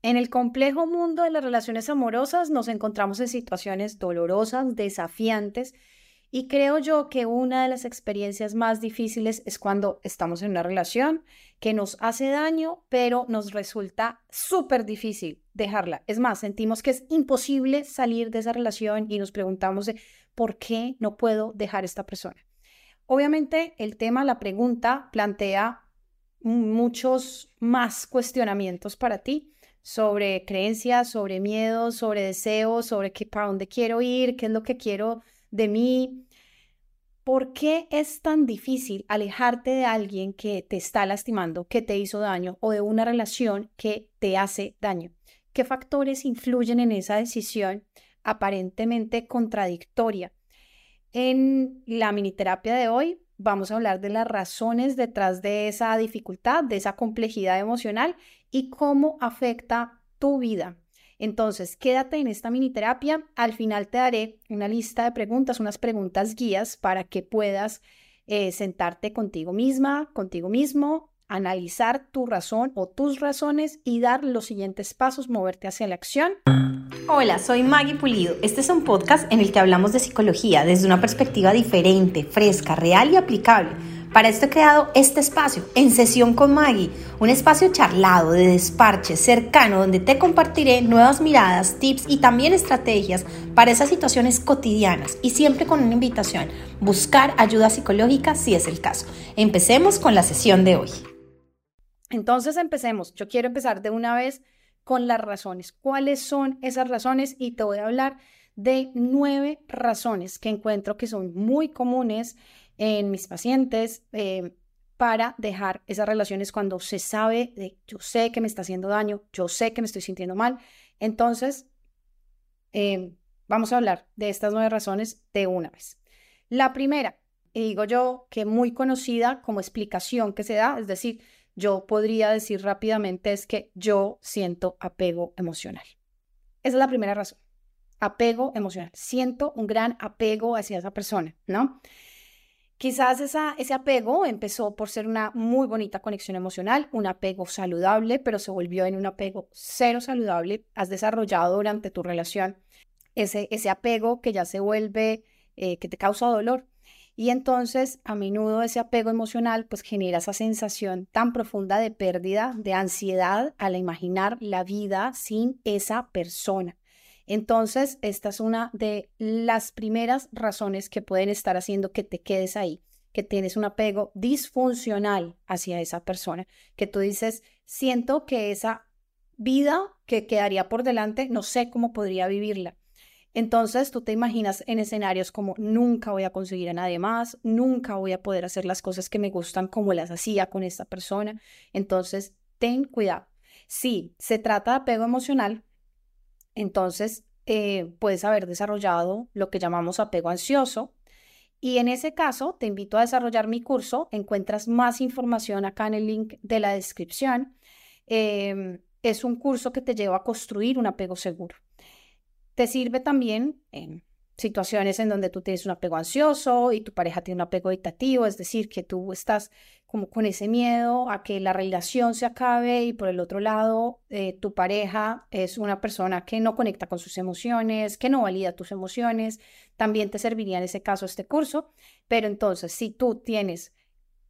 En el complejo mundo de las relaciones amorosas nos encontramos en situaciones dolorosas, desafiantes, y creo yo que una de las experiencias más difíciles es cuando estamos en una relación que nos hace daño, pero nos resulta súper difícil dejarla. Es más, sentimos que es imposible salir de esa relación y nos preguntamos por qué no puedo dejar esta persona. Obviamente el tema, la pregunta plantea muchos más cuestionamientos para ti sobre creencias, sobre miedos, sobre deseos, sobre qué, para dónde quiero ir, qué es lo que quiero de mí. ¿Por qué es tan difícil alejarte de alguien que te está lastimando, que te hizo daño o de una relación que te hace daño? ¿Qué factores influyen en esa decisión aparentemente contradictoria? En la mini terapia de hoy vamos a hablar de las razones detrás de esa dificultad, de esa complejidad emocional y cómo afecta tu vida. Entonces, quédate en esta mini terapia. Al final te daré una lista de preguntas, unas preguntas guías para que puedas eh, sentarte contigo misma, contigo mismo, analizar tu razón o tus razones y dar los siguientes pasos, moverte hacia la acción. Hola, soy Maggie Pulido. Este es un podcast en el que hablamos de psicología desde una perspectiva diferente, fresca, real y aplicable para esto he creado este espacio, En Sesión con Maggie, un espacio charlado, de desparche, cercano, donde te compartiré nuevas miradas, tips y también estrategias para esas situaciones cotidianas y siempre con una invitación, buscar ayuda psicológica si es el caso. Empecemos con la sesión de hoy. Entonces empecemos. Yo quiero empezar de una vez con las razones. ¿Cuáles son esas razones? Y te voy a hablar de nueve razones que encuentro que son muy comunes en mis pacientes eh, para dejar esas relaciones cuando se sabe de yo sé que me está haciendo daño, yo sé que me estoy sintiendo mal. Entonces, em, vamos a hablar de estas nueve razones de una vez. La primera, y digo yo que muy conocida como explicación que se da, es decir, yo podría decir rápidamente es que yo siento apego emocional. Esa es la primera razón. Apego emocional. Siento un gran apego hacia esa persona, ¿no? Quizás ese apego empezó por ser una muy bonita conexión emocional, un apego saludable, pero se volvió en un apego cero saludable. Has desarrollado durante tu relación ese, ese apego que ya se vuelve, eh, que te causa dolor. Y entonces a menudo ese apego emocional pues genera esa sensación tan profunda de pérdida, de ansiedad al imaginar la vida sin esa persona. Entonces, esta es una de las primeras razones que pueden estar haciendo que te quedes ahí, que tienes un apego disfuncional hacia esa persona, que tú dices, siento que esa vida que quedaría por delante, no sé cómo podría vivirla. Entonces tú te imaginas en escenarios como nunca voy a conseguir a nadie más, nunca voy a poder hacer las cosas que me gustan como las hacía con esta persona. Entonces, ten cuidado. Si se trata de apego emocional, entonces eh, puedes haber desarrollado lo que llamamos apego ansioso. Y en ese caso, te invito a desarrollar mi curso. Encuentras más información acá en el link de la descripción. Em, es un curso que te lleva a construir un apego seguro. Te sirve también en situaciones en donde tú tienes un apego ansioso y tu pareja tiene un apego dictativo, es decir, que tú estás como con ese miedo a que la relación se acabe y por el otro lado eh, tu pareja es una persona que no conecta con sus emociones, que no valida tus emociones, también te serviría en ese caso este curso, pero entonces si tú tienes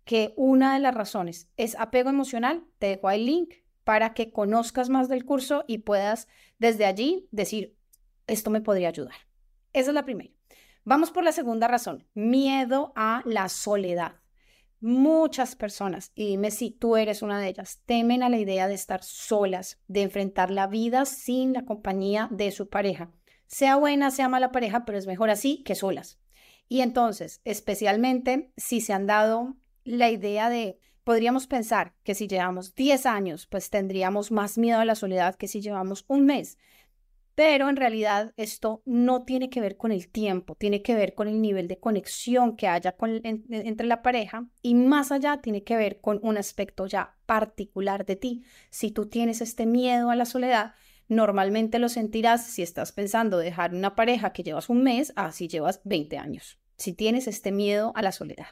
que una de las razones es apego emocional, te dejo el link para que conozcas más del curso y puedas desde allí decir, esto me podría ayudar. Esa es la primera. Vamos por la segunda razón, miedo a la soledad. Muchas personas, y dime si tú eres una de ellas, temen a la idea de estar solas, de enfrentar la vida sin la compañía de su pareja. Sea buena, sea mala pareja, pero es mejor así que solas. Y entonces, especialmente si se han dado la idea de, podríamos pensar que si llevamos 10 años, pues tendríamos más miedo a la soledad que si llevamos un mes pero en realidad esto no tiene que ver con el tiempo, tiene que ver con el nivel de conexión que haya entre la pareja y más allá tiene que ver con un aspecto ya particular de ti. Si tú tienes este miedo a la soledad, normalmente lo sentirás si estás pensando dejar una pareja que llevas un mes, así llevas 20 años. Si tienes este miedo a la soledad.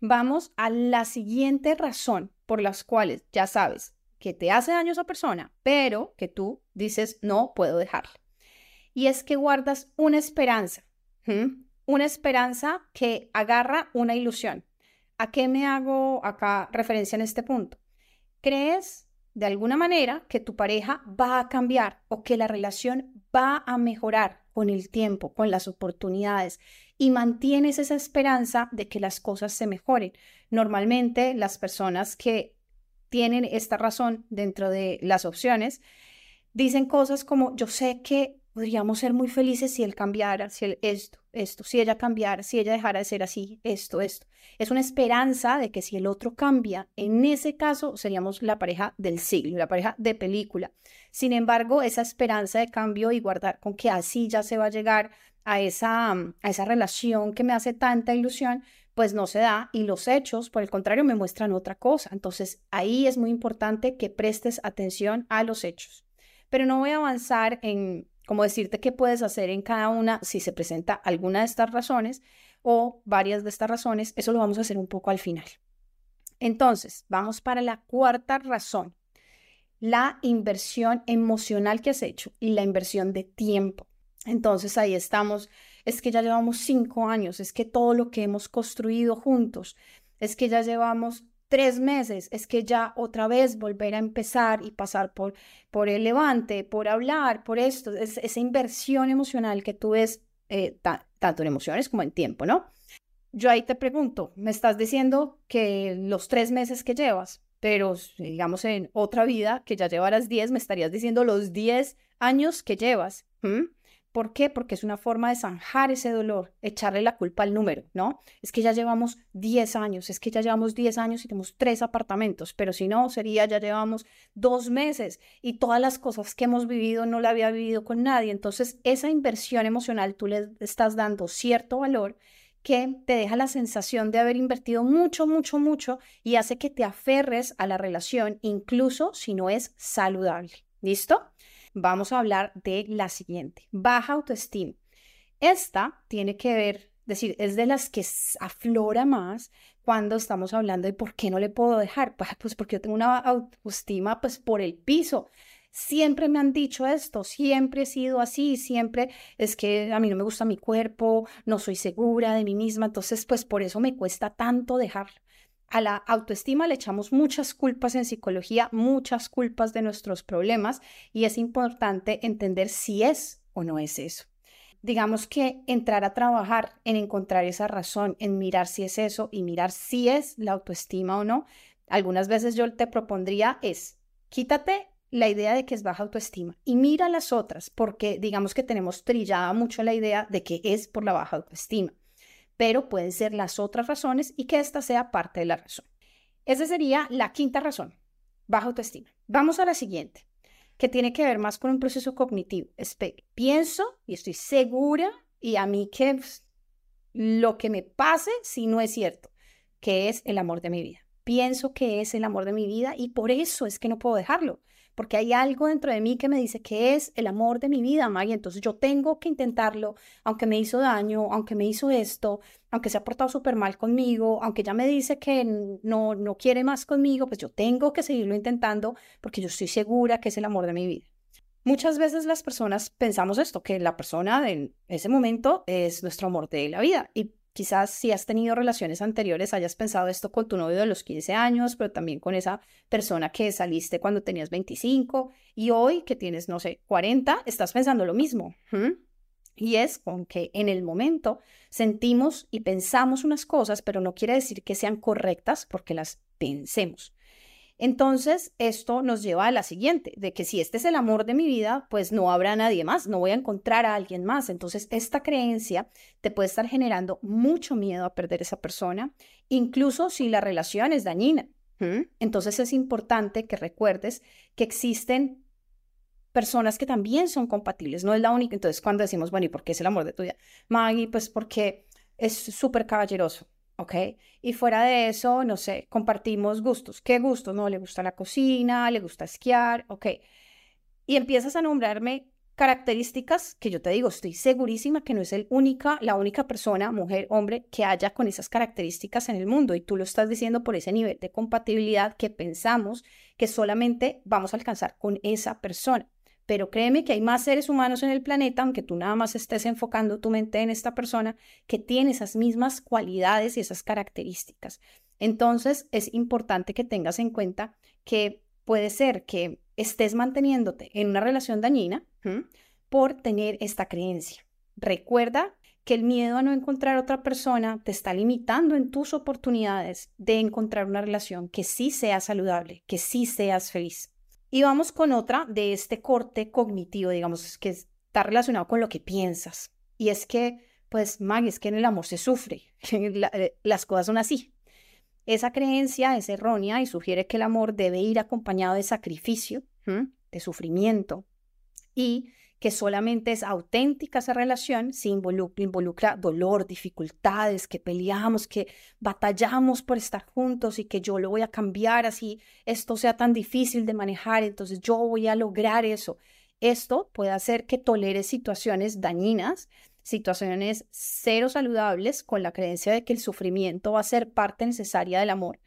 Vamos a la siguiente razón por las cuales, ya sabes, que te hace daño a esa persona, pero que tú dices, no puedo dejarla. Y es que guardas una esperanza, una esperanza que agarra una ilusión. ¿A qué me hago acá referencia en este punto? Crees de alguna manera que tu pareja va a cambiar o que la relación va a mejorar con el tiempo, con las oportunidades y mantienes esa esperanza de que las cosas se mejoren. Normalmente las personas que tienen esta razón dentro de las opciones dicen cosas como yo sé que podríamos ser muy felices si él cambiara, si esto, esto, si ella cambiara, si ella dejara de ser así, esto, esto. Es una esperanza de que si el otro cambia, en ese caso seríamos la pareja del siglo, la pareja de película. Sin embargo, esa esperanza de cambio y guardar con que así ya se va a llegar a esa, a esa relación que me hace tanta ilusión, pues no se da y los hechos, por el contrario, me muestran otra cosa. Entonces, ahí es muy importante que prestes atención a los hechos. Pero no voy a avanzar en como decirte qué puedes hacer en cada una si se presenta alguna de estas razones o varias de estas razones, eso lo vamos a hacer un poco al final. Entonces, vamos para la cuarta razón, la inversión emocional que has hecho y la inversión de tiempo. Entonces ahí estamos, es que ya llevamos cinco años, es que todo lo que hemos construido juntos, es que ya llevamos tres meses, es que ya otra vez volver a empezar y pasar por, por el levante, por hablar, por esto, es, esa inversión emocional que tú ves eh, tanto en emociones como en tiempo, ¿no? Yo ahí te pregunto, me estás diciendo que los tres meses que llevas, pero digamos en otra vida que ya llevarás diez, me estarías diciendo los diez años que llevas. ¿Por qué? Porque es una forma de zanjar ese dolor, echarle la culpa al número, ¿no? Es que ya llevamos 10 años, es que ya llevamos 10 años y tenemos tres apartamentos, pero si no, sería ya llevamos dos meses y todas las cosas que hemos vivido no la había vivido con nadie. Entonces, esa inversión emocional tú le estás dando cierto valor que te deja la sensación de haber invertido mucho, mucho, mucho y hace que te aferres a la relación, incluso si no es saludable. ¿Listo? Vamos a hablar de la siguiente, baja autoestima. Esta tiene que ver, decir, es de las que aflora más cuando estamos hablando de por qué no le puedo dejar. Pues porque yo tengo una autoestima pues por el piso. Siempre me han dicho esto, siempre he sido así, siempre es que a mí no me gusta mi cuerpo, no soy segura de mí misma, entonces pues por eso me cuesta tanto dejarlo a la autoestima le echamos muchas culpas en psicología, muchas culpas de nuestros problemas y es importante entender si es o no es eso. Digamos que entrar a trabajar en encontrar esa razón, en mirar si es eso y mirar si es la autoestima o no. Algunas veces yo te propondría es, quítate la idea de que es baja autoestima y mira las otras, porque digamos que tenemos trillada mucho la idea de que es por la baja autoestima pero pueden ser las otras razones y que esta sea parte de la razón. Esa sería la quinta razón, baja autoestima. Vamos a la siguiente, que tiene que ver más con un proceso cognitivo. pienso y estoy segura y a mí que lo que me pase si no es cierto, que es el amor de mi vida. Pienso que es el amor de mi vida y por eso es que no puedo dejarlo porque hay algo dentro de mí que me dice que es el amor de mi vida, Maggie. Entonces yo tengo que intentarlo, aunque me hizo daño, aunque me hizo esto, aunque se ha portado súper mal conmigo, aunque ya me dice que no, no quiere más conmigo, pues yo tengo que seguirlo intentando porque yo estoy segura que es el amor de mi vida. Muchas veces las personas pensamos esto, que la persona en ese momento es nuestro amor de la vida Quizás si has tenido relaciones anteriores hayas pensado esto con tu novio de los 15 años, pero también con esa persona que saliste cuando tenías 25 y hoy que tienes, no sé, 40, estás pensando lo mismo. Y es con que en el momento sentimos y pensamos unas cosas, pero no quiere decir que sean correctas porque las pensemos. Entonces, esto nos lleva a la siguiente, de que si este es el amor de mi vida, pues no habrá nadie más, no voy a encontrar a alguien más. Entonces, esta creencia te puede estar generando mucho miedo a perder esa persona, incluso si la relación es dañina. Entonces, es importante que recuerdes que existen personas que también son compatibles, no es la única. Entonces, cuando decimos, bueno, ¿y por qué es el amor de tu vida? Maggie, pues porque es súper caballeroso. ¿Ok? Y fuera de eso, no sé, compartimos gustos. ¿Qué gustos? No, le gusta la cocina, le gusta esquiar, ¿ok? Y empiezas a nombrarme características que yo te digo, estoy segurísima que no es el única, la única persona, mujer, hombre, que haya con esas características en el mundo. Y tú lo estás diciendo por ese nivel de compatibilidad que pensamos que solamente vamos a alcanzar con esa persona. Pero créeme que hay más seres humanos en el planeta, aunque tú nada más estés enfocando tu mente en esta persona, que tiene esas mismas cualidades y esas características. Entonces, es importante que tengas en cuenta que puede ser que estés manteniéndote en una relación dañina por tener esta creencia. Recuerda que el miedo a no encontrar otra persona te está limitando en tus oportunidades de encontrar una relación que sí sea saludable, que sí seas feliz. Y vamos con otra de este corte cognitivo, digamos, que está relacionado con lo que piensas. Y es que, pues, Maggie, es que en el amor se sufre. Eh, las cosas son así. Esa creencia es errónea y sugiere que el amor debe ir acompañado de sacrificio, de sufrimiento, y que solamente es auténtica esa relación si involucra, dolor, dificultades, que peleamos, que batallamos por estar juntos y que yo lo voy a cambiar así esto sea tan difícil de manejar, entonces yo voy a lograr eso. Esto puede hacer que tolere situaciones dañinas, situaciones cero saludables con la creencia de que el sufrimiento va a ser parte necesaria del amor.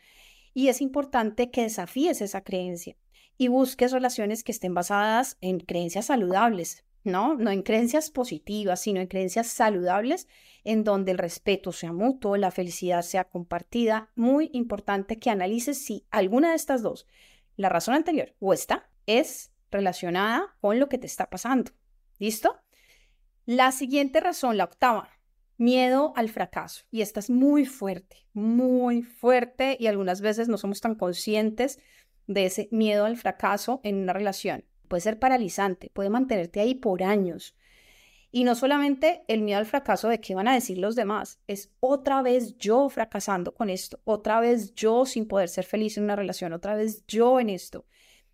Y es importante que desafíes esa creencia y busques relaciones que estén basadas en creencias saludables, ¿no? No en creencias positivas, sino en creencias saludables en donde el respeto sea mutuo, la felicidad sea compartida. Muy importante que analices si alguna de estas dos, la razón anterior o esta, es relacionada con lo que te está pasando. ¿Listo? La siguiente razón, la octava, miedo al fracaso. Y esta es muy fuerte, muy fuerte y algunas veces no somos tan conscientes de ese miedo al fracaso en una relación. Puede ser paralizante, puede mantenerte ahí por años. Y no solamente el miedo al fracaso de qué van a decir los demás, es otra vez yo fracasando con esto, otra vez yo sin poder ser feliz en una relación, otra vez yo en esto.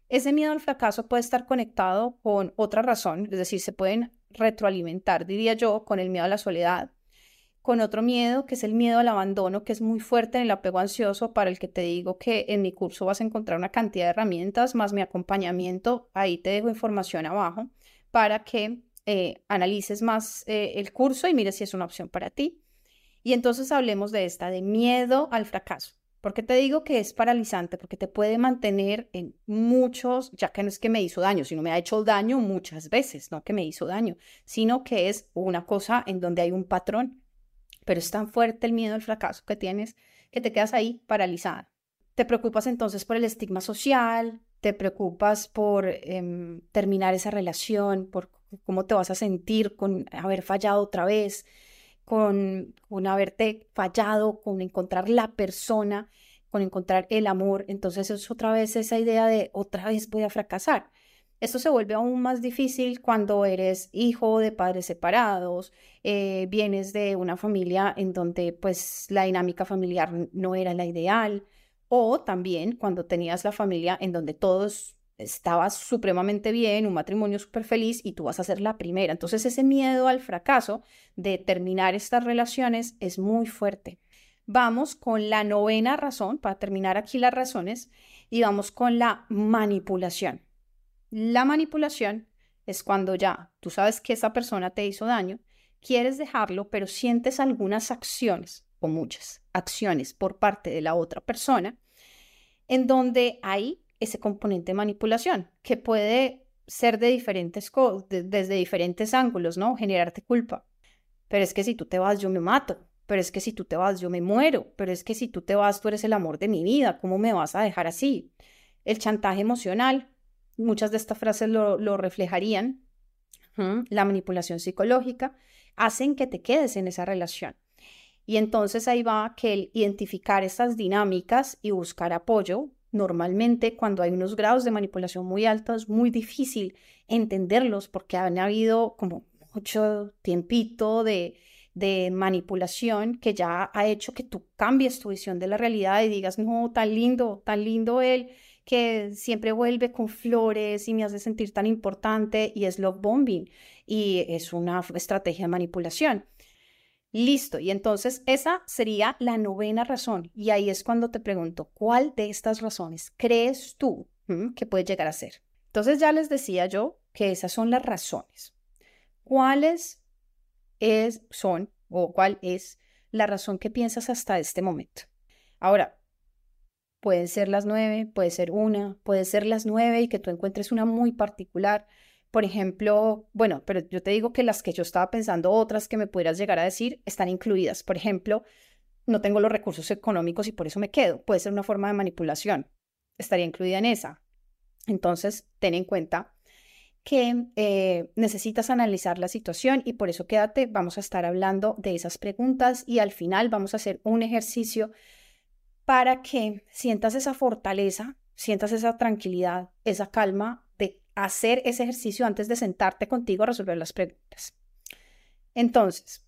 Ese miedo al fracaso puede estar conectado con otra razón, es decir, se pueden retroalimentar, diría yo, con el miedo a la soledad, con otro miedo, que es el miedo al abandono, que es muy fuerte en el apego ansioso, para el que te digo que en mi curso vas a encontrar una cantidad de herramientas, más mi acompañamiento, ahí te dejo información abajo, para que eh, analices más eh, el curso y mires si es una opción para ti. Y entonces hablemos de esta, de miedo al fracaso. ¿Por qué te digo que es paralizante? Porque te puede mantener en muchos, ya que no es que me hizo daño, sino me ha hecho daño muchas veces, no que me hizo daño, sino que es una cosa en donde hay un patrón pero es tan fuerte el miedo al fracaso que tienes que te quedas ahí paralizada. Te preocupas entonces por el estigma social, te preocupas por em, terminar esa relación, por cómo te vas a sentir con haber fallado otra vez, con, con haberte fallado, con encontrar la persona, con encontrar el amor. Entonces es otra vez esa idea de otra vez voy a fracasar. Esto se vuelve aún más difícil cuando eres hijo de padres separados, eh, vienes de una familia en donde pues la dinámica familiar no era la ideal, o también cuando tenías la familia en donde todos estabas supremamente bien, un matrimonio súper feliz y tú vas a ser la primera. Entonces ese miedo al fracaso de terminar estas relaciones es muy fuerte. Vamos con la novena razón, para terminar aquí las razones, y vamos con la manipulación. La manipulación es cuando ya tú sabes que esa persona te hizo daño, quieres dejarlo, pero sientes algunas acciones, o muchas acciones por parte de la otra persona, en donde hay ese componente de manipulación, que puede ser de diferentes desde diferentes ángulos, ¿no? Generarte culpa. Pero es que si tú te vas, yo me mato. Pero es que si tú te vas, yo me muero. Pero es que si tú te vas, tú eres el amor de mi vida. ¿Cómo me vas a dejar así? El chantaje emocional, muchas de estas frases lo, reflejarían, la manipulación psicológica, hacen que te quedes en esa relación. Y entonces ahí va que el identificar estas dinámicas y buscar apoyo, normalmente cuando hay unos grados de manipulación muy altos, es muy difícil entenderlos porque han habido como mucho tiempito de, de manipulación que ya ha hecho que tú cambies tu visión de la realidad y digas, no, tan lindo, tan lindo él, que siempre vuelve con flores y me hace sentir tan importante y es love bombing y es una estrategia de manipulación. Listo, y entonces esa sería la novena razón y ahí es cuando te pregunto, ¿cuál de estas razones crees tú que puede llegar a ser? Entonces ya les decía yo que esas son las razones. ¿Cuáles es, son o cuál es la razón que piensas hasta este momento? Ahora, pueden ser las nueve, puede ser una, puede ser las nueve y que tú encuentres una muy particular. Por ejemplo, bueno, pero yo te digo que las que yo estaba pensando, otras que me pudieras llegar a decir, están incluidas. Por ejemplo, no tengo los recursos económicos y por eso me quedo. Puede ser una forma de manipulación. Estaría incluida en esa. Entonces, ten en cuenta que eh, necesitas analizar la situación y por eso quédate, vamos a estar hablando de esas preguntas y al final vamos a hacer un ejercicio para que sientas esa fortaleza, sientas esa tranquilidad, esa calma de hacer ese ejercicio antes de sentarte contigo a resolver las preguntas. Entonces,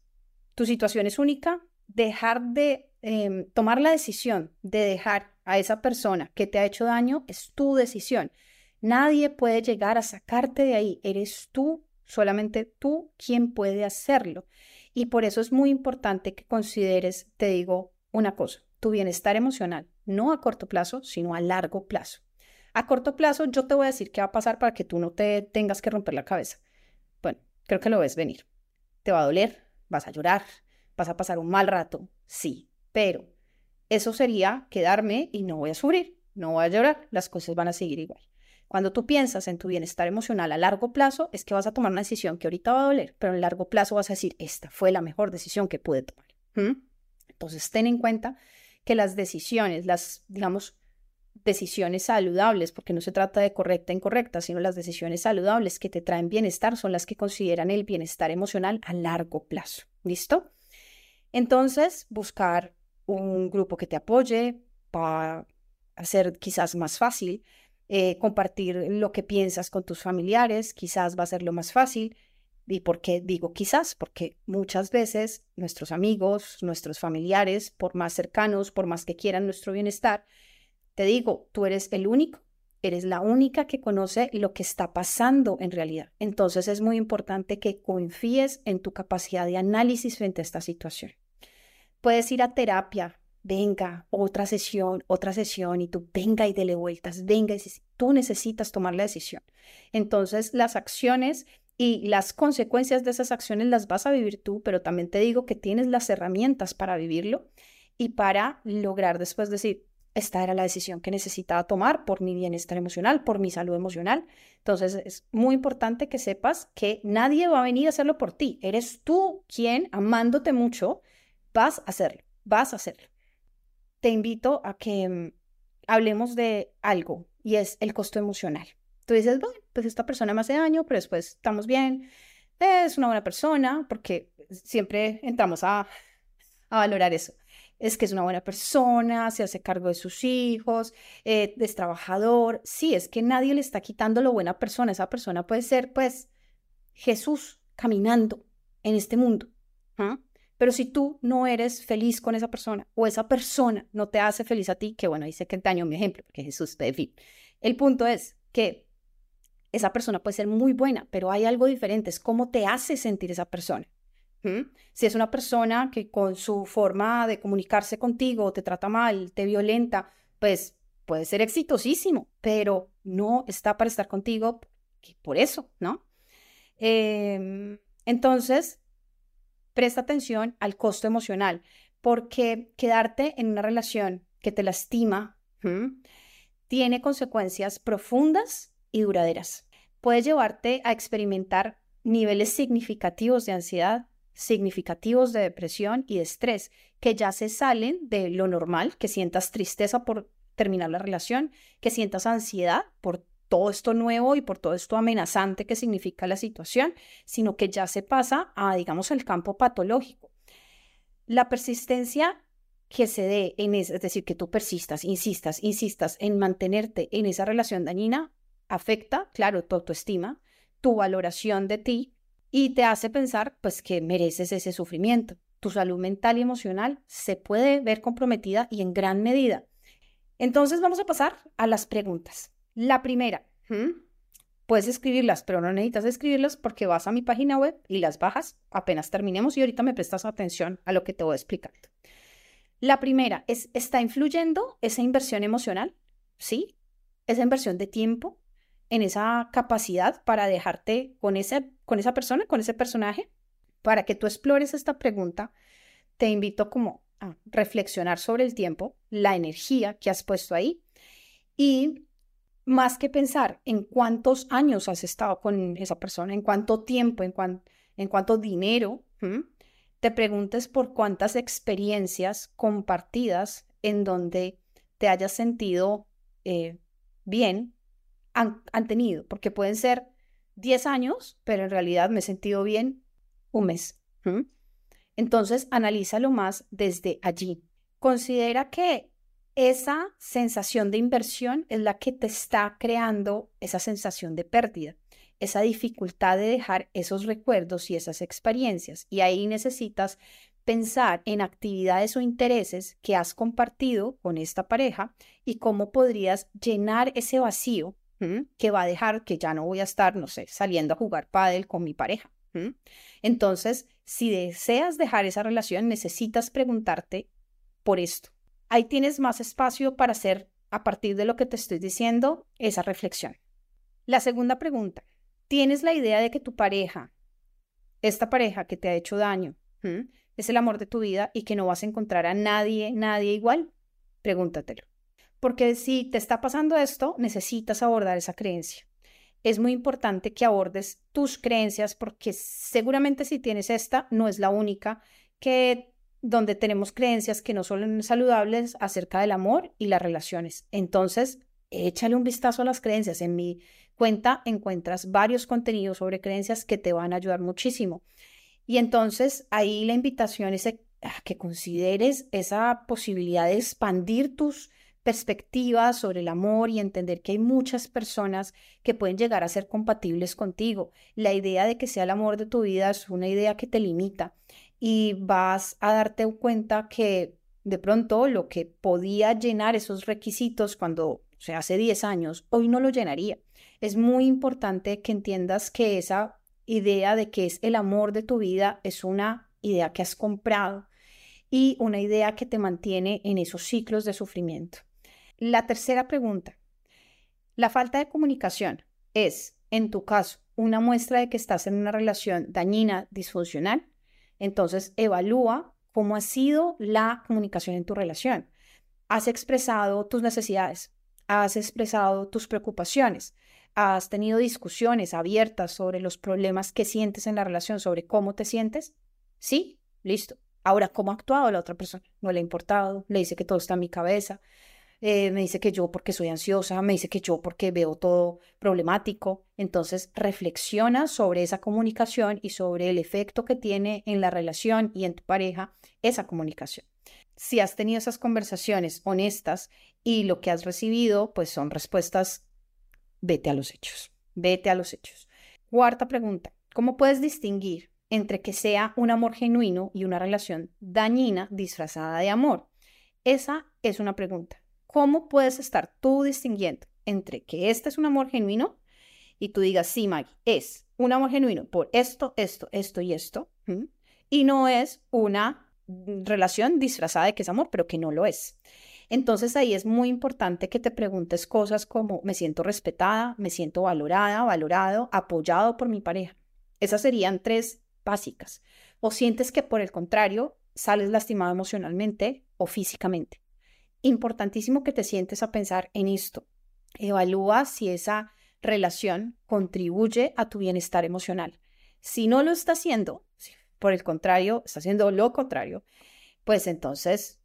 tu situación es única, dejar de em, tomar la decisión de dejar a esa persona que te ha hecho daño es tu decisión. Nadie puede llegar a sacarte de ahí. Eres tú, solamente tú, quien puede hacerlo. Y por eso es muy importante que consideres, te digo una cosa, tu bienestar emocional, no a corto plazo, sino a largo plazo. A corto plazo yo te voy a decir qué va a pasar para que tú no te tengas que romper la cabeza. Bueno, creo que lo ves venir. Te va a doler, vas a llorar, vas a pasar un mal rato, sí, pero eso sería quedarme y no voy a sufrir, no voy a llorar, las cosas van a seguir igual. Cuando tú piensas en tu bienestar emocional a largo plazo, es que vas a tomar una decisión que ahorita va a doler, pero en largo plazo vas a decir, esta fue la mejor decisión que pude tomar. Entonces, ten en cuenta que las decisiones, las, digamos, decisiones saludables, porque no se trata de correcta e incorrecta, sino las decisiones saludables que te traen bienestar son las que consideran el bienestar emocional a largo plazo. ¿Listo? Entonces, buscar un grupo que te apoye para hacer quizás más fácil, eh, compartir lo que piensas con tus familiares, quizás va a ser lo más fácil. ¿Y por qué digo quizás? Porque muchas veces nuestros amigos, nuestros familiares, por más cercanos, por más que quieran nuestro bienestar, te digo, tú eres el único, eres la única que conoce lo que está pasando en realidad. Entonces es muy importante que confíes en tu capacidad de análisis frente a esta situación. Puedes ir a terapia, venga, otra sesión, otra sesión, y tú venga y dele vueltas, venga, y tú necesitas tomar la decisión. Entonces, las acciones y las consecuencias de esas acciones las vas a vivir tú, pero también te digo que tienes las herramientas para vivirlo y para lograr después decir, esta era la decisión que necesitaba tomar por mi bienestar emocional, por mi salud emocional. Entonces es muy importante que sepas que nadie va a venir a hacerlo por ti. Eres tú quien, amándote mucho, vas a hacerlo, vas a hacerlo. Te invito a que mm, hablemos de algo y es el costo emocional. Tú dices, pues esta persona me hace daño, pero después estamos bien, es una buena persona, porque siempre entramos a, a valorar eso. Es que es una buena persona, se hace cargo de sus hijos, eh, es trabajador. Sí, es que nadie le está quitando lo buena persona. Esa persona puede ser, pues, Jesús caminando en este mundo. ¿ah? Pero si tú no eres feliz con esa persona o esa persona no te hace feliz a ti, que bueno, sé que te año mi ejemplo, porque Jesús te fin. El punto es que esa persona puede ser muy buena, pero hay algo diferente, es cómo te hace sentir esa persona. Si es una persona que con su forma de comunicarse contigo te trata mal, te violenta, pues puede ser exitosísimo, pero no está para estar contigo por eso, ¿no? Em, entonces, presta atención al costo emocional, porque quedarte en una relación que te lastima tiene consecuencias profundas y duraderas. Puede llevarte a experimentar niveles significativos de ansiedad, significativos de depresión y de estrés, que ya se salen de lo normal, que sientas tristeza por terminar la relación, que sientas ansiedad por todo esto nuevo y por todo esto amenazante que significa la situación, sino que ya se pasa a, digamos, el campo patológico. La persistencia que se dé en es, es decir, que tú persistas, insistas, insistas en mantenerte en esa relación dañina, afecta, claro, tu autoestima, tu valoración de ti y te hace pensar, pues, que mereces ese sufrimiento. Tu salud mental y emocional se puede ver comprometida y en gran medida. Entonces vamos a pasar a las preguntas. La primera, puedes escribirlas, pero no necesitas escribirlas porque vas a mi página web y las bajas apenas terminemos y ahorita me prestas atención a lo que te voy a explicar. La primera es, ¿está influyendo esa inversión emocional? ¿Sí? ¿Esa inversión de tiempo? En esa capacidad para dejarte con, ese, con esa persona, con ese personaje? Para que tú explores esta pregunta, te invito como a reflexionar sobre el tiempo, la energía que has puesto ahí y más que pensar en cuántos años has estado con esa persona, en cuánto tiempo, en, en cuánto dinero, te preguntes por cuántas experiencias compartidas en donde te hayas sentido eh, bien han, tenido, porque pueden ser 10 años, pero en realidad me he sentido bien un mes. Entonces, analízalo más desde allí. Considera que esa sensación de inversión es la que te está creando esa sensación de pérdida, esa dificultad de dejar esos recuerdos y esas experiencias. Y ahí necesitas pensar en actividades o intereses que has compartido con esta pareja y cómo podrías llenar ese vacío que va a dejar que ya no voy a estar, no sé, saliendo a jugar pádel con mi pareja. Entonces, si deseas dejar esa relación, necesitas preguntarte por esto. Ahí tienes más espacio para hacer, a partir de lo que te estoy diciendo, esa reflexión. La segunda pregunta, ¿tienes la idea de que tu pareja, esta pareja que te ha hecho daño, es el amor de tu vida y que no vas a encontrar a nadie, nadie igual? Pregúntatelo. Porque si te está pasando esto, necesitas abordar esa creencia. Es muy importante que abordes tus creencias porque seguramente si tienes esta, no es la única que donde tenemos creencias que no son saludables acerca del amor y las relaciones. Entonces, échale un vistazo a las creencias. En mi cuenta encuentras varios contenidos sobre creencias que te van a ayudar muchísimo. Y entonces ahí la invitación es a que consideres esa posibilidad de expandir tus perspectivas sobre el amor y entender que hay muchas personas que pueden llegar a ser compatibles contigo. La idea de que sea el amor de tu vida es una idea que te limita y vas a darte cuenta que de pronto lo que podía llenar esos requisitos cuando se hace 10 años, hoy no lo llenaría. Es muy importante que entiendas que esa idea de que es el amor de tu vida es una idea que has comprado y una idea que te mantiene en esos ciclos de sufrimiento. La tercera pregunta. La falta de comunicación es, en tu caso, una muestra de que estás en una relación dañina, disfuncional. Entonces, evalúa cómo ha sido la comunicación en tu relación. Has expresado tus necesidades, has expresado tus preocupaciones, has tenido discusiones abiertas sobre los problemas que sientes en la relación, sobre cómo te sientes. Sí, listo. Ahora, ¿cómo ha actuado la otra persona? No le ha importado, le dice que todo está en mi cabeza, eh, me dice que yo porque soy ansiosa, me dice que yo porque veo todo problemático. Entonces reflexiona sobre esa comunicación y sobre el efecto que tiene en la relación y en tu pareja esa comunicación. Si has tenido esas conversaciones honestas y lo que has recibido, pues son respuestas, vete a los hechos, vete a los hechos. Cuarta pregunta, ¿cómo puedes distinguir entre que sea un amor genuino y una relación dañina disfrazada de amor? Esa es una pregunta. ¿Cómo puedes estar tú distinguiendo entre que este es un amor genuino y tú digas, sí, Maggie, es un amor genuino por esto, esto, esto y esto, y no es una relación disfrazada de que es amor, pero que no lo es? Entonces ahí es muy importante que te preguntes cosas como, me siento respetada, me siento valorada, valorado, apoyado por mi pareja. Esas serían tres básicas. O sientes que por el contrario sales lastimado emocionalmente o físicamente importantísimo que te sientes a pensar en esto. Evalúa si esa relación contribuye a tu bienestar emocional. Si no lo está haciendo, por el contrario, está haciendo lo contrario, pues entonces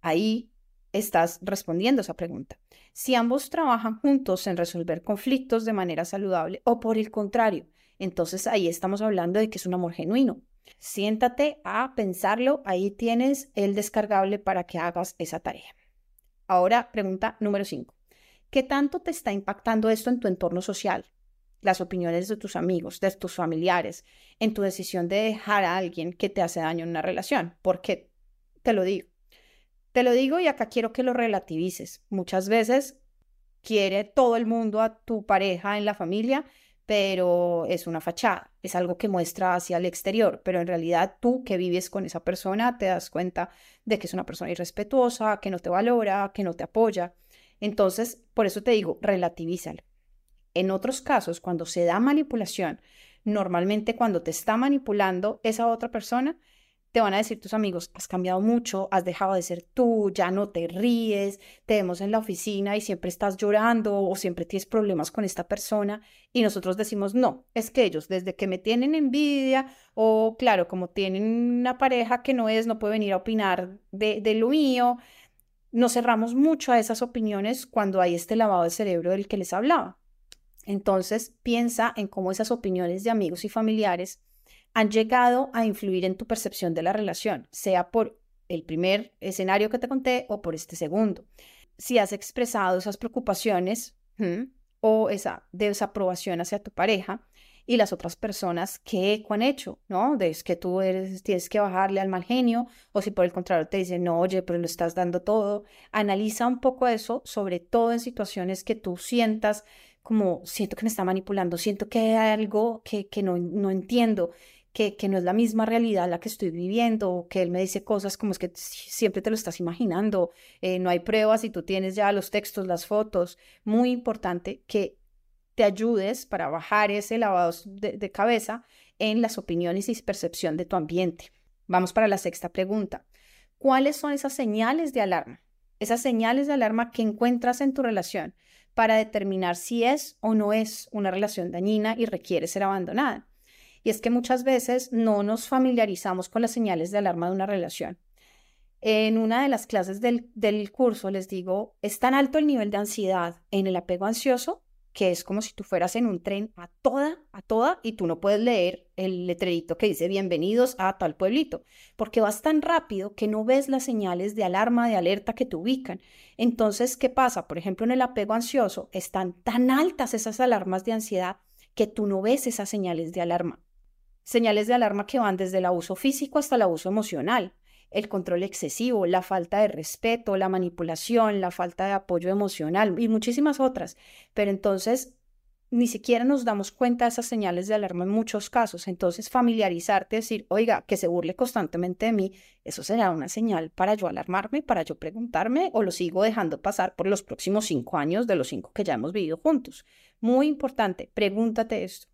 ahí estás respondiendo esa pregunta. Si ambos trabajan juntos en resolver conflictos de manera saludable o por el contrario, entonces ahí estamos hablando de que es un amor genuino. Siéntate a pensarlo, ahí tienes el descargable para que hagas esa tarea. Ahora, pregunta número 5. ¿Qué tanto te está impactando esto en tu entorno social? Las opiniones de tus amigos, de tus familiares, en tu decisión de dejar a alguien que te hace daño en una relación. ¿Por qué? Te lo digo. Te lo digo y acá quiero que lo relativices. Muchas veces quiere todo el mundo a tu pareja en la familia, pero es una fachada, es algo que muestra hacia el exterior, pero en realidad tú que vives con esa persona te das cuenta de que es una persona irrespetuosa, que no te valora, que no te apoya. Entonces, por eso te digo, relativízalo. En otros casos, cuando se da manipulación, normalmente cuando te está manipulando esa otra persona, te van a decir tus amigos, has cambiado mucho, has dejado de ser tú, ya no te ríes, te vemos en la oficina y siempre estás llorando o siempre tienes problemas con esta persona. Y nosotros decimos, no, es que ellos desde que me tienen envidia o claro, como tienen una pareja que no es, no puede venir a opinar de, de lo mío, nos cerramos mucho a esas opiniones cuando hay este lavado de cerebro del que les hablaba. Entonces piensa en cómo esas opiniones de amigos y familiares han llegado a influir en tu percepción de la relación, sea por el primer escenario que te conté o por este segundo. Si has expresado esas preocupaciones o esa desaprobación hacia tu pareja y las otras personas, ¿qué han hecho? ¿No? De que tú eres, tienes que bajarle al mal genio o si por el contrario te dicen, no, oye, pero lo estás dando todo. Analiza un poco eso, sobre todo en situaciones que tú sientas como siento que me está manipulando, siento que hay algo que, no entiendo, que, no es la misma realidad la que estoy viviendo, que él me dice cosas como es que siempre te lo estás imaginando, eh, no hay pruebas y tú tienes ya los textos, las fotos. Muy importante que te ayudes para bajar ese lavado de cabeza en las opiniones y percepción de tu ambiente. Vamos para la sexta pregunta. ¿Cuáles son esas señales de alarma? Esas señales de alarma que encuentras en tu relación para determinar si es o no es una relación dañina y requiere ser abandonada. Y es que muchas veces no nos familiarizamos con las señales de alarma de una relación. En una de las clases del, del curso les digo, es tan alto el nivel de ansiedad en el apego ansioso que es como si tú fueras en un tren a toda, a toda, y tú no puedes leer el letrerito que dice bienvenidos a tal pueblito, porque vas tan rápido que no ves las señales de alarma, de alerta que te ubican. Entonces, ¿qué pasa? Por ejemplo, en el apego ansioso están tan altas esas alarmas de ansiedad que tú no ves esas señales de alarma. Señales de alarma que van desde el abuso físico hasta el abuso emocional el control excesivo, la falta de respeto, la manipulación, la falta de apoyo emocional y muchísimas otras. Pero entonces ni siquiera nos damos cuenta de esas señales de alarma en muchos casos. Entonces, familiarizarte, decir, oiga, que se burle constantemente de mí, eso será una señal para yo alarmarme, para yo preguntarme, o lo sigo dejando pasar por los próximos cinco años de los cinco que ya hemos vivido juntos. Muy importante, pregúntate esto.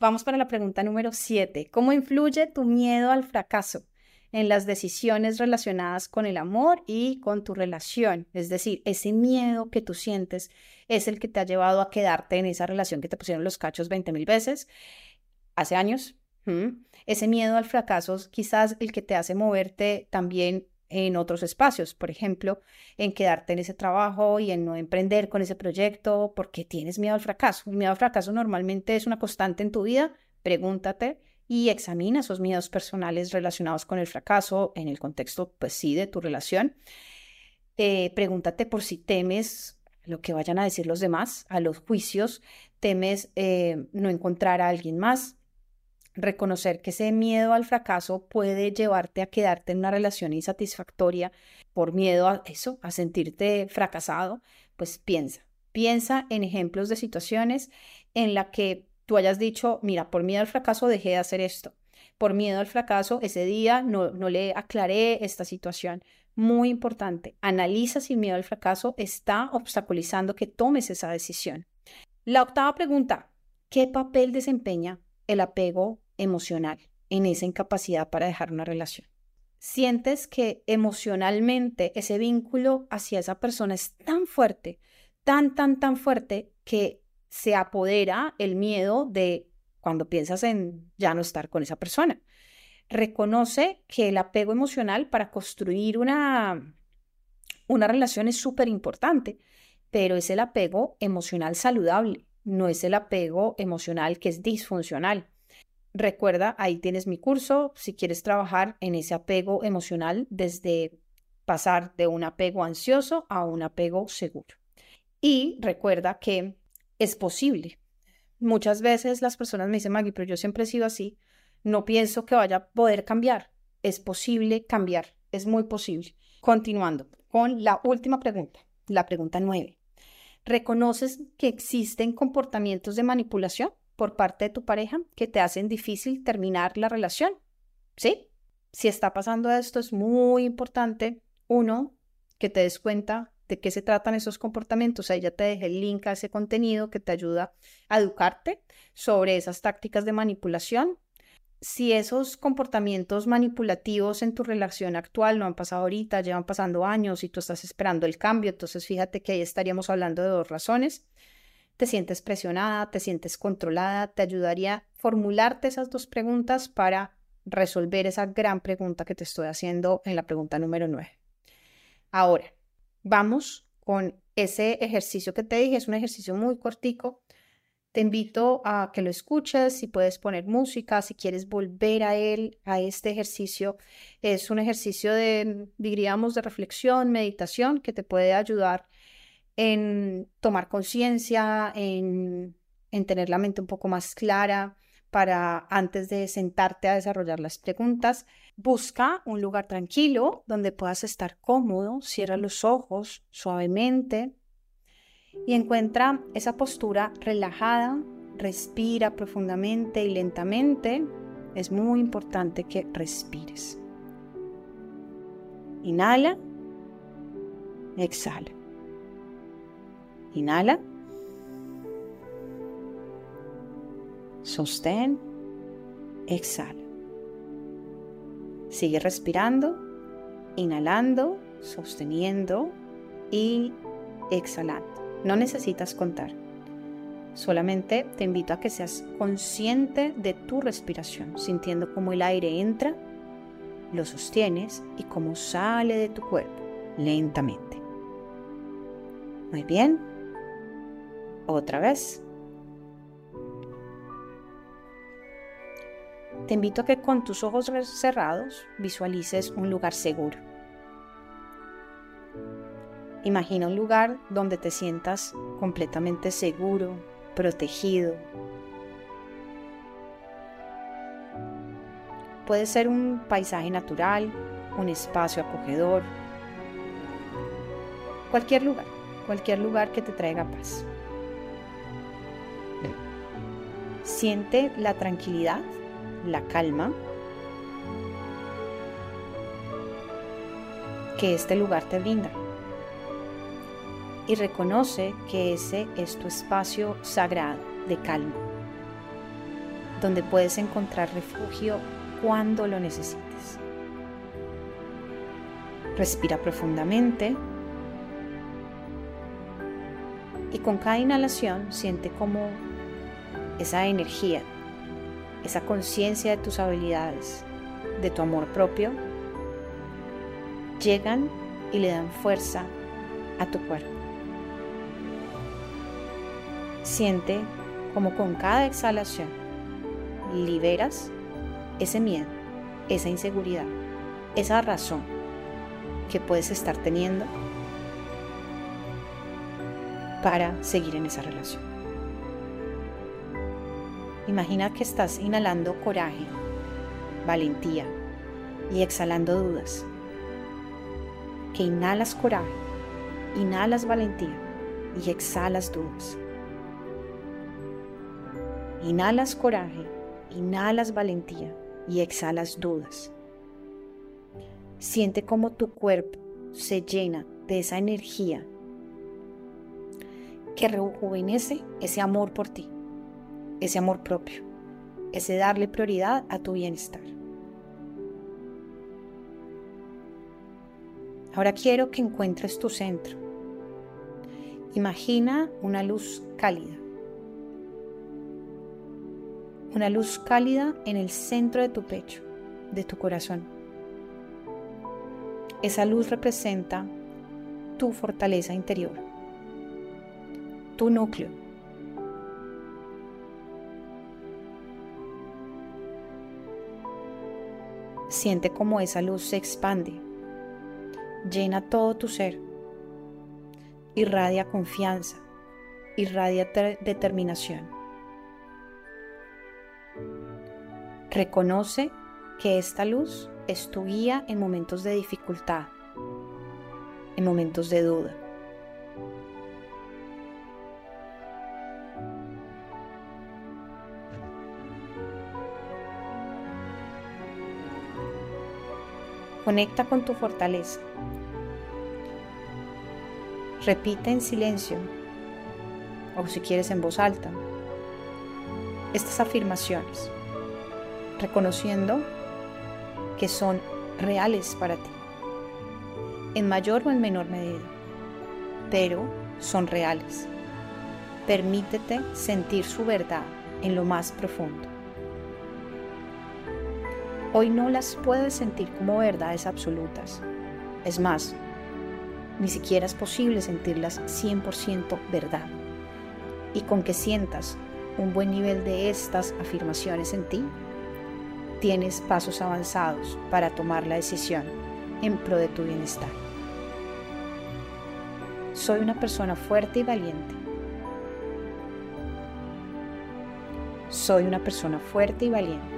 Vamos para la pregunta número siete. ¿Cómo influye tu miedo al fracaso? en las decisiones relacionadas con el amor y con tu relación. Es decir, ese miedo que tú sientes es el que te ha llevado a quedarte en esa relación que te pusieron los cachos 20 mil veces hace años. Ese miedo al fracaso es quizás el que te hace moverte también en otros espacios, por ejemplo, en quedarte en ese trabajo y en no emprender con ese proyecto porque tienes miedo al fracaso. El miedo al fracaso normalmente es una constante en tu vida. Pregúntate y examina esos miedos personales relacionados con el fracaso en el contexto, pues sí, de tu relación. Eh, pregúntate por si temes lo que vayan a decir los demás, a los juicios, temes eh, no encontrar a alguien más, reconocer que ese miedo al fracaso puede llevarte a quedarte en una relación insatisfactoria por miedo a eso, a sentirte fracasado, pues piensa, piensa en ejemplos de situaciones en la que tú hayas dicho, mira, por miedo al fracaso dejé de hacer esto. Por miedo al fracaso, ese día no, no le aclaré esta situación. Muy importante, analiza si el miedo al fracaso está obstaculizando que tomes esa decisión. La octava pregunta, ¿qué papel desempeña el apego emocional en esa incapacidad para dejar una relación? Sientes que emocionalmente ese vínculo hacia esa persona es tan fuerte, tan, tan, tan fuerte que se apodera el miedo de cuando piensas en ya no estar con esa persona. Reconoce que el apego emocional para construir una, una relación es súper importante, pero es el apego emocional saludable, no es el apego emocional que es disfuncional. Recuerda, ahí tienes mi curso si quieres trabajar en ese apego emocional desde pasar de un apego ansioso a un apego seguro. Y recuerda que es posible. Muchas veces las personas me dicen, Maggie, pero yo siempre he sido así, no pienso que vaya a poder cambiar. Es posible cambiar, es muy posible. Continuando con la última pregunta, la pregunta nueve. ¿Reconoces que existen comportamientos de manipulación por parte de tu pareja que te hacen difícil terminar la relación? ¿Sí? Si está pasando esto, es muy importante, uno, que te des cuenta de qué se tratan esos comportamientos, ahí ya te dejé el link a ese contenido que te ayuda a educarte sobre esas tácticas de manipulación. Si esos comportamientos manipulativos en tu relación actual no han pasado ahorita, llevan pasando años y tú estás esperando el cambio, entonces fíjate que ahí estaríamos hablando de dos razones. Te sientes presionada, te sientes controlada, te ayudaría formularte esas dos preguntas para resolver esa gran pregunta que te estoy haciendo en la pregunta número 9. Ahora, vamos con ese ejercicio que te dije, es un ejercicio muy cortico. Te invito a que lo escuches, si puedes poner música, si quieres volver a él, a este ejercicio. Es un ejercicio de, diríamos, de reflexión, meditación, que te puede ayudar en tomar conciencia, en, en tener la mente un poco más clara, para antes de sentarte a desarrollar las preguntas. Busca un lugar tranquilo donde puedas estar cómodo, cierra los ojos suavemente y encuentra esa postura relajada, respira profundamente y lentamente. Es muy importante que respires. Inhala, exhala. Inhala. Sostén. Exhala. Sigue respirando, inhalando, sosteniendo y exhalando. No necesitas contar. Solamente te invito a que seas consciente de tu respiración, sintiendo cómo el aire entra, lo sostienes y cómo sale de tu cuerpo lentamente. Muy bien. Otra vez. Te invito a que con tus ojos cerrados visualices un lugar seguro. Imagina un lugar donde te sientas completamente seguro, protegido. Puede ser un paisaje natural, un espacio acogedor, cualquier lugar, cualquier lugar que te traiga paz. Siente la tranquilidad la calma que este lugar te brinda. Y reconoce que ese es tu espacio sagrado de calma, donde puedes encontrar refugio cuando lo necesites. Respira profundamente y con cada inhalación siente como esa energía esa conciencia de tus habilidades, de tu amor propio, llegan y le dan fuerza a tu cuerpo. Siente como con cada exhalación liberas ese miedo, esa inseguridad, esa razón que puedes estar teniendo para seguir en esa relación. Imagina que estás inhalando coraje, valentía y exhalando dudas. Que inhalas coraje, inhalas valentía y exhalas dudas. Inhalas coraje, inhalas valentía y exhalas dudas. Siente cómo tu cuerpo se llena de esa energía que rejuvenece ese amor por ti ese amor propio, ese darle prioridad a tu bienestar. Ahora quiero que encuentres tu centro. Imagina una luz cálida. Una luz cálida en el centro de tu pecho, de tu corazón. Esa luz representa tu fortaleza interior, tu núcleo Siente como esa luz se expande, llena todo tu ser, irradia confianza, irradia determinación. Reconoce que esta luz es tu guía en momentos de dificultad, en momentos de duda. Conecta con tu fortaleza. Repite en silencio o si quieres en voz alta estas afirmaciones, reconociendo que son reales para ti, en mayor o en menor medida, pero son reales. Permítete sentir su verdad en lo más profundo. Hoy no las puedes sentir como verdades absolutas. Es más, ni siquiera es posible sentirlas 100% verdad. Y con que sientas un buen nivel de estas afirmaciones en ti, tienes pasos avanzados para tomar la decisión en pro de tu bienestar. Soy una persona fuerte y valiente. Soy una persona fuerte y valiente.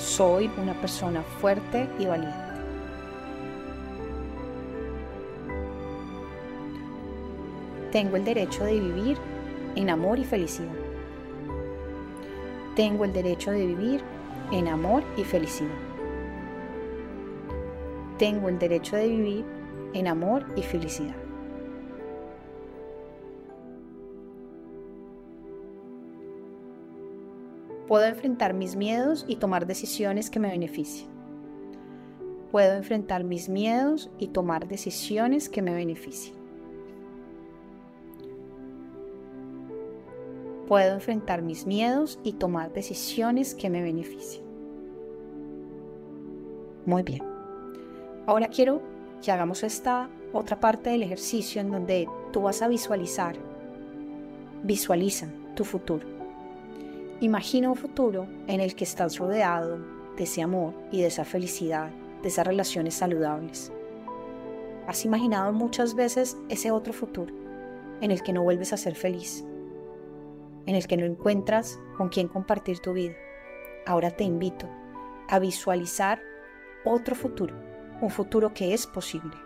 Soy una persona fuerte y valiente. Tengo el derecho de vivir en amor y felicidad. Tengo el derecho de vivir en amor y felicidad. Tengo el derecho de vivir en amor y felicidad. Puedo enfrentar mis miedos y tomar decisiones que me beneficien. Puedo enfrentar mis miedos y tomar decisiones que me beneficien. Puedo enfrentar mis miedos y tomar decisiones que me beneficien. Muy bien. Ahora quiero que hagamos esta otra parte del ejercicio en donde tú vas a visualizar. Visualiza tu futuro. Imagina un futuro en el que estás rodeado de ese amor y de esa felicidad, de esas relaciones saludables. ¿Has imaginado muchas veces ese otro futuro en el que no vuelves a ser feliz? En el que no encuentras con quién compartir tu vida. Ahora te invito a visualizar otro futuro un futuro que es posible.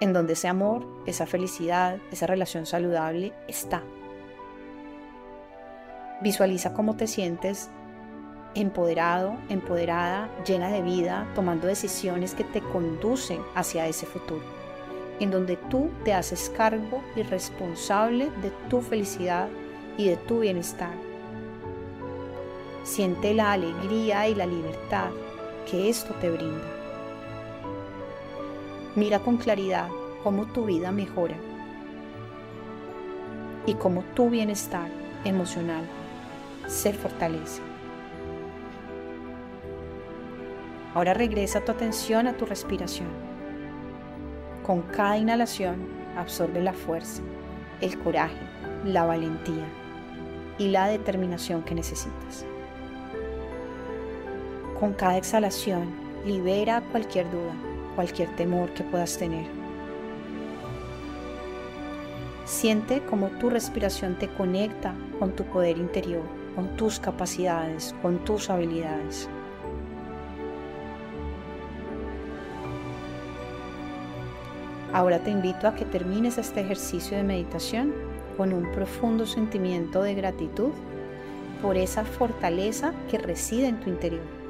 En donde ese amor, esa felicidad, esa relación saludable está. Visualiza cómo te sientes empoderado, empoderada, llena de vida, tomando decisiones que te conducen hacia ese futuro, en donde tú te haces cargo y responsable de tu felicidad y de tu bienestar. Siente la alegría y la libertad que esto te brinda. Mira con claridad cómo tu vida mejora y cómo tu bienestar emocional se fortalece. Ahora regresa tu atención a tu respiración. Con cada inhalación absorbe la fuerza, el coraje, la valentía y la determinación que necesitas. Con cada exhalación, libera cualquier duda, cualquier temor que puedas tener. Siente cómo tu respiración te conecta con tu poder interior, con tus capacidades, con tus habilidades. Ahora te invito a que termines este ejercicio de meditación con un profundo sentimiento de gratitud por esa fortaleza que reside en tu interior.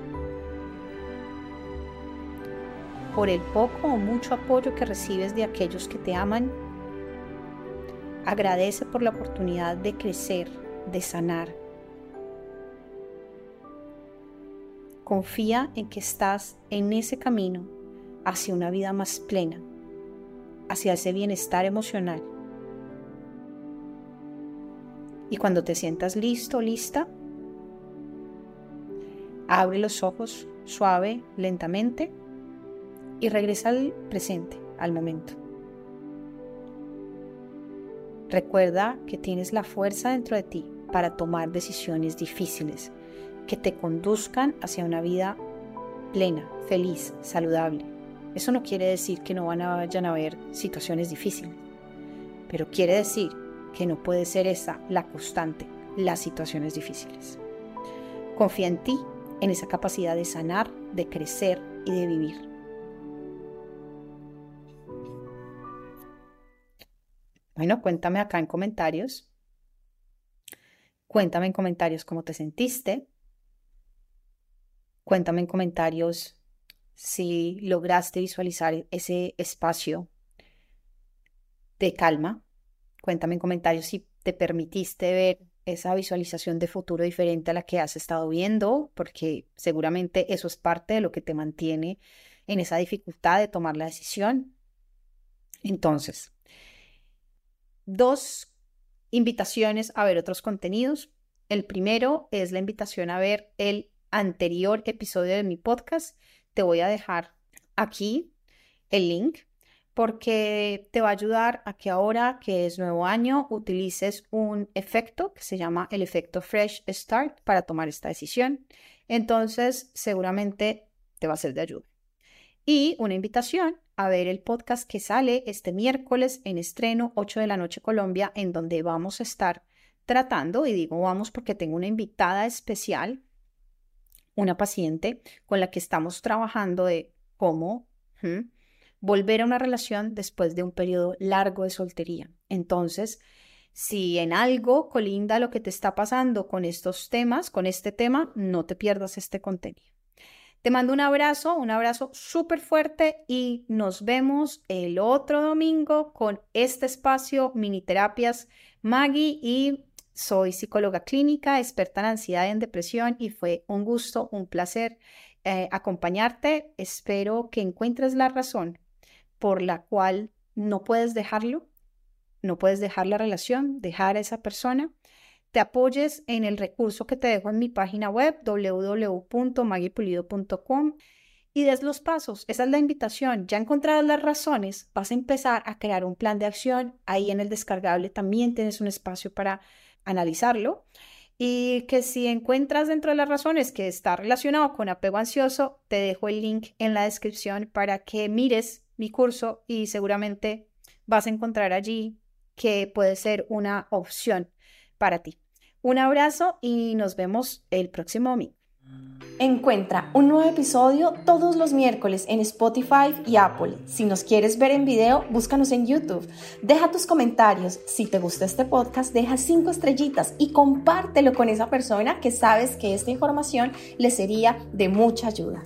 por el poco o mucho apoyo que recibes de aquellos que te aman. Agradece por la oportunidad de crecer, de sanar. Confía en que estás en ese camino hacia una vida más plena, hacia ese bienestar emocional. Y cuando te sientas listo, lista, abre los ojos suave, lentamente y regresa al presente, al momento. Recuerda que tienes la fuerza dentro de ti para tomar decisiones difíciles que te conduzcan hacia una vida plena, feliz, saludable. Eso no quiere decir que no van a, vayan a haber situaciones difíciles, pero quiere decir que no puede ser esa la constante, las situaciones difíciles. Confía en ti, en esa capacidad de sanar, de crecer y de vivir. Bueno, cuéntame acá en comentarios. Cuéntame en comentarios cómo te sentiste. Cuéntame en comentarios si lograste visualizar ese espacio de calma. Cuéntame en comentarios si te permitiste ver esa visualización de futuro diferente a la que has estado viendo, porque seguramente eso es parte de lo que te mantiene en esa dificultad de tomar la decisión. Entonces, dos invitaciones a ver otros contenidos. El primero es la invitación a ver el anterior episodio de mi podcast. Te voy a dejar aquí el link porque te va a ayudar a que ahora que es nuevo año utilices un efecto que se llama el efecto Fresh Start para tomar esta decisión. Entonces, seguramente te va a ser de ayuda. Y una invitación a ver el podcast que sale este miércoles en estreno 8 de la noche Colombia, en donde vamos a estar tratando, y digo vamos porque tengo una invitada especial, una paciente con la que estamos trabajando de cómo volver a una relación después de un periodo largo de soltería. Entonces, si en algo colinda lo que te está pasando con estos temas, con este tema, no te pierdas este contenido. Te mando un abrazo, un abrazo súper fuerte y nos vemos el otro domingo con este espacio Mini Terapias Maggie y soy psicóloga clínica, experta en ansiedad y en depresión y fue un gusto, un placer eh, acompañarte. Espero que encuentres la razón por la cual no puedes dejarlo, no puedes dejar la relación, dejar a esa persona, te apoyes en el recurso que te dejo en mi página web www.maguipulido.com y des los pasos. Esa es la invitación. Ya encontradas las razones, vas a empezar a crear un plan de acción. Ahí en el descargable también tienes un espacio para analizarlo. Y que si encuentras dentro de las razones que está relacionado con apego ansioso, te dejo el link en la descripción para que mires mi curso y seguramente vas a encontrar allí que puede ser una opción para ti. Un abrazo y nos vemos el próximo domingo. Encuentra un nuevo episodio todos los miércoles en Spotify y Apple. Si nos quieres ver en video, búscanos en YouTube. Deja tus comentarios. Si te gusta este podcast, deja cinco estrellitas y compártelo con esa persona que sabes que esta información le sería de mucha ayuda.